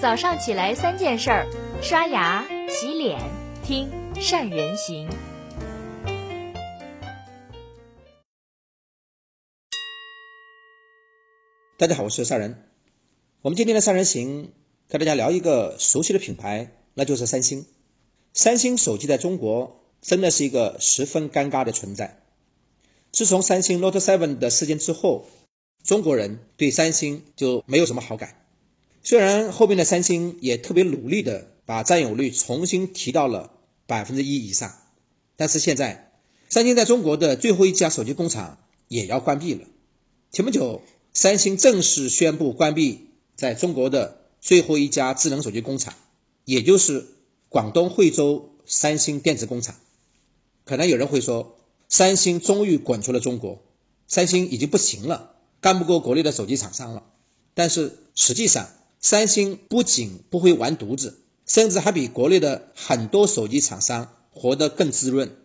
早上起来三件事儿：刷牙、洗脸、听善人行。大家好，我是善人。我们今天的善人行跟大家聊一个熟悉的品牌，那就是三星。三星手机在中国真的是一个十分尴尬的存在。自从三星 Note 7的事件之后，中国人对三星就没有什么好感。虽然后面的三星也特别努力的把占有率重新提到了百分之一以上，但是现在三星在中国的最后一家手机工厂也要关闭了。前不久，三星正式宣布关闭在中国的最后一家智能手机工厂，也就是广东惠州三星电子工厂。可能有人会说，三星终于滚出了中国，三星已经不行了，干不过国内的手机厂商了。但是实际上，三星不仅不会完犊子，甚至还比国内的很多手机厂商活得更滋润。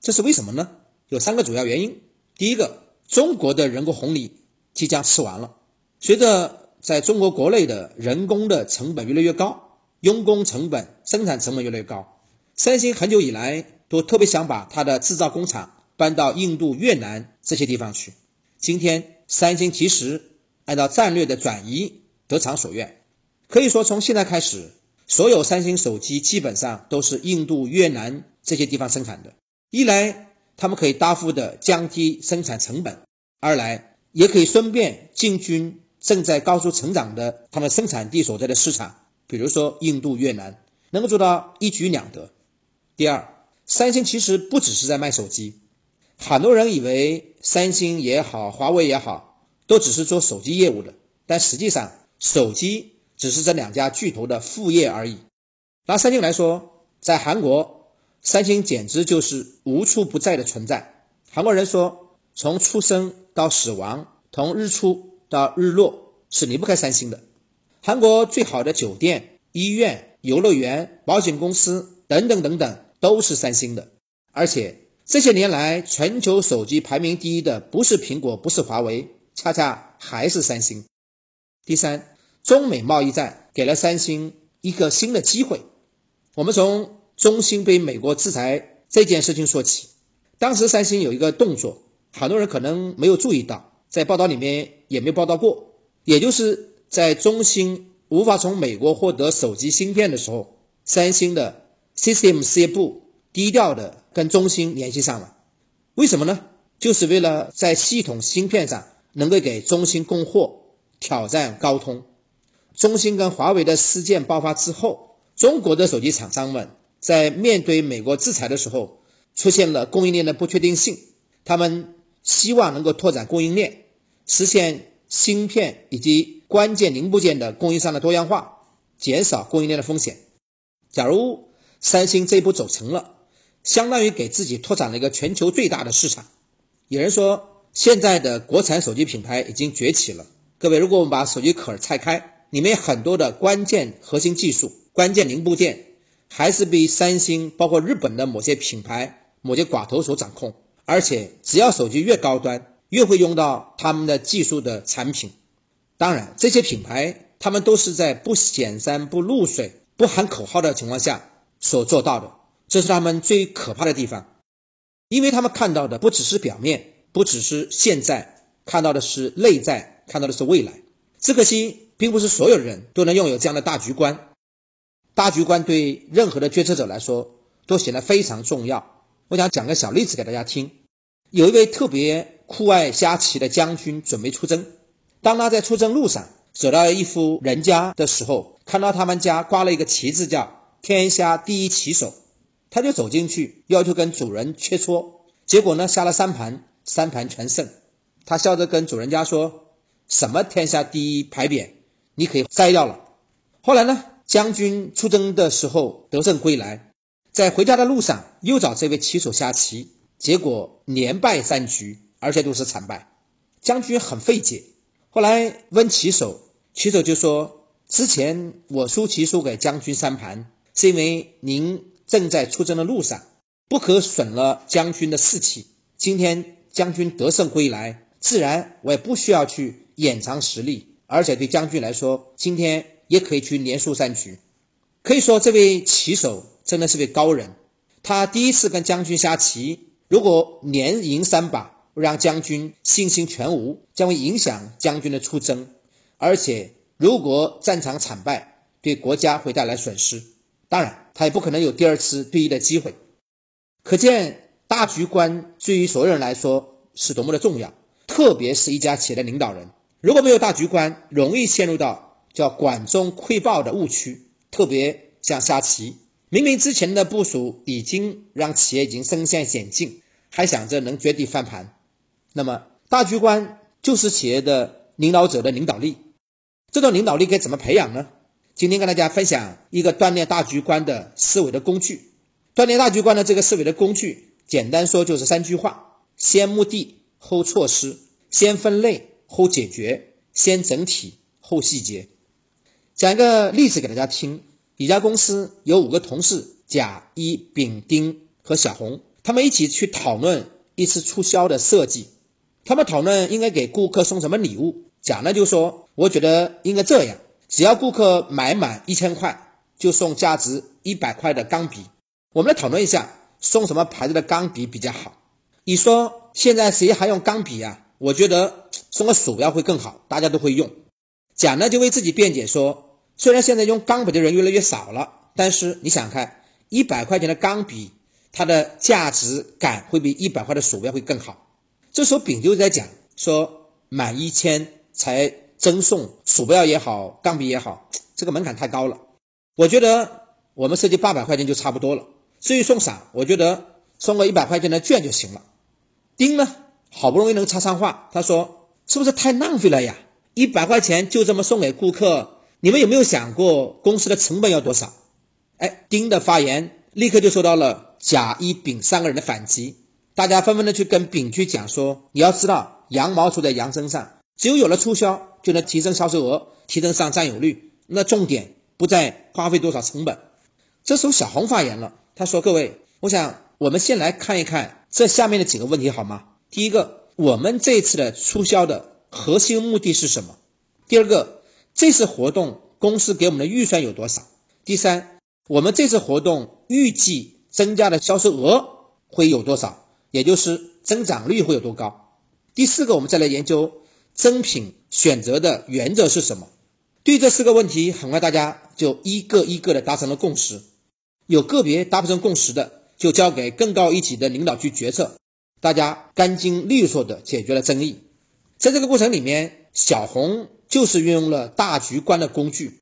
这是为什么呢？有三个主要原因。第一个，中国的人工红利即将吃完了。随着在中国国内的人工的成本越来越高，用工成本、生产成本越来越高，三星很久以来都特别想把它的制造工厂搬到印度、越南这些地方去。今天，三星其实按照战略的转移。得偿所愿，可以说从现在开始，所有三星手机基本上都是印度、越南这些地方生产的。一来，他们可以大幅的降低生产成本；二来，也可以顺便进军正在高速成长的他们生产地所在的市场，比如说印度、越南，能够做到一举两得。第二，三星其实不只是在卖手机，很多人以为三星也好，华为也好，都只是做手机业务的，但实际上。手机只是这两家巨头的副业而已。拿三星来说，在韩国，三星简直就是无处不在的存在。韩国人说，从出生到死亡，从日出到日落，是离不开三星的。韩国最好的酒店、医院、游乐园、保险公司等等等等，都是三星的。而且这些年来，全球手机排名第一的不是苹果，不是华为，恰恰还是三星。第三，中美贸易战给了三星一个新的机会。我们从中兴被美国制裁这件事情说起。当时三星有一个动作，很多人可能没有注意到，在报道里面也没报道过。也就是在中兴无法从美国获得手机芯片的时候，三星的 System 事业部低调的跟中兴联系上了。为什么呢？就是为了在系统芯片上能够给中兴供货。挑战高通，中兴跟华为的事件爆发之后，中国的手机厂商们在面对美国制裁的时候，出现了供应链的不确定性。他们希望能够拓展供应链，实现芯片以及关键零部件的供应商的多样化，减少供应链的风险。假如三星这一步走成了，相当于给自己拓展了一个全球最大的市场。有人说，现在的国产手机品牌已经崛起了。各位，如果我们把手机壳拆开，里面很多的关键核心技术、关键零部件，还是被三星、包括日本的某些品牌、某些寡头所掌控。而且，只要手机越高端，越会用到他们的技术的产品。当然，这些品牌他们都是在不显山不露水、不喊口号的情况下所做到的，这是他们最可怕的地方，因为他们看到的不只是表面，不只是现在，看到的是内在。看到的是未来，只可惜并不是所有人都能拥有这样的大局观。大局观对任何的决策者来说都显得非常重要。我想讲个小例子给大家听。有一位特别酷爱下棋的将军准备出征，当他在出征路上走到一户人家的时候，看到他们家挂了一个旗子，叫“天下第一棋手”，他就走进去要求跟主人切磋。结果呢，下了三盘，三盘全胜。他笑着跟主人家说。什么天下第一牌匾，你可以摘掉了。后来呢，将军出征的时候得胜归来，在回家的路上又找这位棋手下棋，结果连败三局，而且都是惨败。将军很费解，后来问棋手，棋手就说：“之前我输棋输给将军三盘，是因为您正在出征的路上，不可损了将军的士气。今天将军得胜归来，自然我也不需要去。”掩藏实力，而且对将军来说，今天也可以去连输三局。可以说，这位棋手真的是位高人。他第一次跟将军下棋，如果连赢三把，让将军信心全无，将会影响将军的出征。而且，如果战场惨败，对国家会带来损失。当然，他也不可能有第二次对弈的机会。可见，大局观对于所有人来说是多么的重要，特别是一家企业的领导人，如果没有大局观，容易陷入到叫管中窥豹的误区。特别像下棋，明明之前的部署已经让企业已经身陷险境，还想着能绝地翻盘。那么，大局观就是企业的领导者的领导力。这种领导力该怎么培养呢？今天跟大家分享一个锻炼大局观的思维的工具。锻炼大局观的这个思维的工具，简单说就是三句话：先目的后措施，先分类后解决，先整体后细节。讲一个例子给大家听：一家公司有五个同事，甲、乙、丙、丁和小红，他们一起去讨论一次促销的设计。他们讨论应该给顾客送什么礼物。甲呢就说：“我觉得应该这样，只要顾客买满一千块，就送价值一百块的钢笔。我们来讨论一下，送什么牌子的钢笔比较好。”乙说：“现在谁还用钢笔啊？我觉得送个鼠标会更好，大家都会用。”甲呢就为自己辩解说。虽然现在用钢笔的人越来越少了，但是你想看，一百块钱的钢笔，它的价值感会比一百块的鼠标会更好。这时候丙就在讲说，满一千才赠送鼠标也好，钢笔也好，这个门槛太高了。我觉得我们设计八百块钱就差不多了。至于送啥，我觉得送个一百块钱的券就行了。丁呢，好不容易能插上话，他说是不是太浪费了呀？一百块钱就这么送给顾客？你们有没有想过公司的成本要多少？哎，丁的发言立刻就受到了甲、乙、丙三个人的反击，大家纷纷的去跟丙去讲说：你要知道，羊毛出在羊身上，只有有了促销，就能提升销售额，提升上占有率。那重点不在花费多少成本。这时候小红发言了，他说：各位，我想我们先来看一看这下面的几个问题好吗？第一个，我们这次的促销的核心目的是什么？第二个。这次活动公司给我们的预算有多少？第三，我们这次活动预计增加的销售额会有多少？也就是增长率会有多高？第四个，我们再来研究增品选择的原则是什么？对这四个问题，很快大家就一个一个的达成了共识。有个别达不成共识的，就交给更高一级的领导去决策。大家干净利索的解决了争议。在这个过程里面，小红。就是运用了大局观的工具。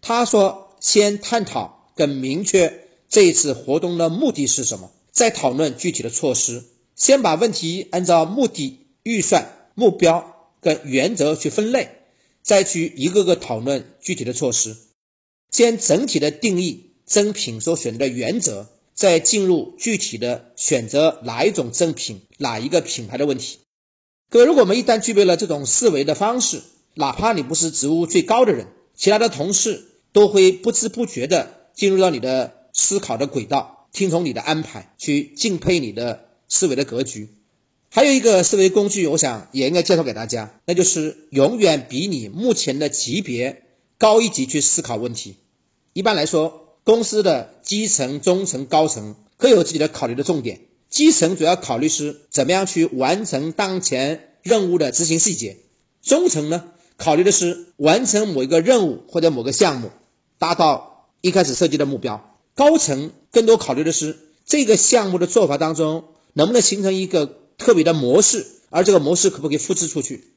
他说：“先探讨跟明确这一次活动的目的是什么，再讨论具体的措施。先把问题按照目的、预算、目标跟原则去分类，再去一个个讨论具体的措施。先整体的定义赠品所选择的原则，再进入具体的选择哪一种正品、哪一个品牌的问题。各位，如果我们一旦具备了这种思维的方式，哪怕你不是职务最高的人，其他的同事都会不知不觉的进入到你的思考的轨道，听从你的安排，去敬佩你的思维的格局。还有一个思维工具，我想也应该介绍给大家，那就是永远比你目前的级别高一级去思考问题。一般来说，公司的基层、中层、高层各有自己的考虑的重点。基层主要考虑是怎么样去完成当前任务的执行细节，中层呢？考虑的是完成某一个任务或者某个项目，达到一开始设计的目标。高层更多考虑的是这个项目的做法当中能不能形成一个特别的模式，而这个模式可不可以复制出去。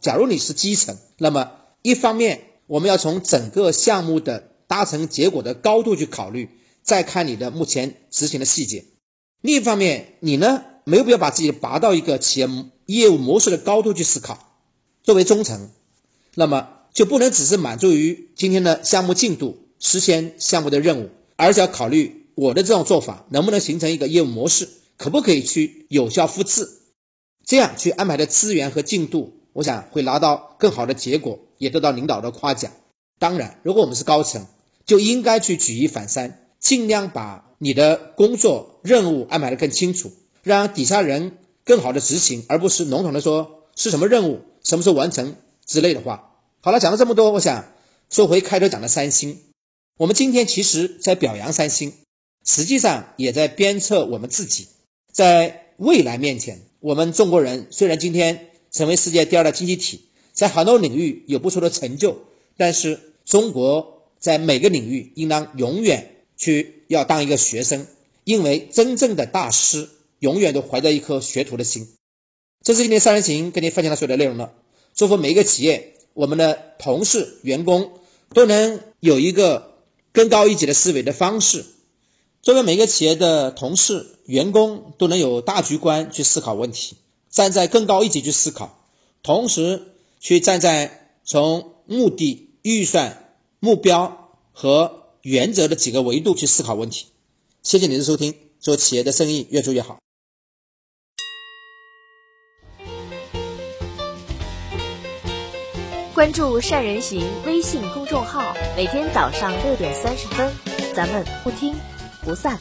假如你是基层，那么一方面我们要从整个项目的达成结果的高度去考虑，再看你的目前执行的细节。另一方面，你呢没有必要把自己拔到一个企业业务模式的高度去思考。作为中层。那么就不能只是满足于今天的项目进度、实现项目的任务，而是要考虑我的这种做法能不能形成一个业务模式，可不可以去有效复制？这样去安排的资源和进度，我想会拿到更好的结果，也得到领导的夸奖。当然，如果我们是高层，就应该去举一反三，尽量把你的工作任务安排的更清楚，让底下人更好的执行，而不是笼统的说是什么任务，什么时候完成。之类的话，好了，讲了这么多，我想说回开头讲的三星，我们今天其实在表扬三星，实际上也在鞭策我们自己。在未来面前，我们中国人虽然今天成为世界第二大经济体，在很多领域有不错的成就，但是中国在每个领域应当永远去要当一个学生，因为真正的大师永远都怀着一颗学徒的心。这是今天三人行跟你分享的所有的内容了。祝福每一个企业，我们的同事、员工都能有一个更高一级的思维的方式。作为每一个企业的同事、员工都能有大局观去思考问题，站在更高一级去思考，同时去站在从目的、预算、目标和原则的几个维度去思考问题。谢谢您的收听，做企业的生意越做越好。关注善人行微信公众号，每天早上六点三十分，咱们不听不散。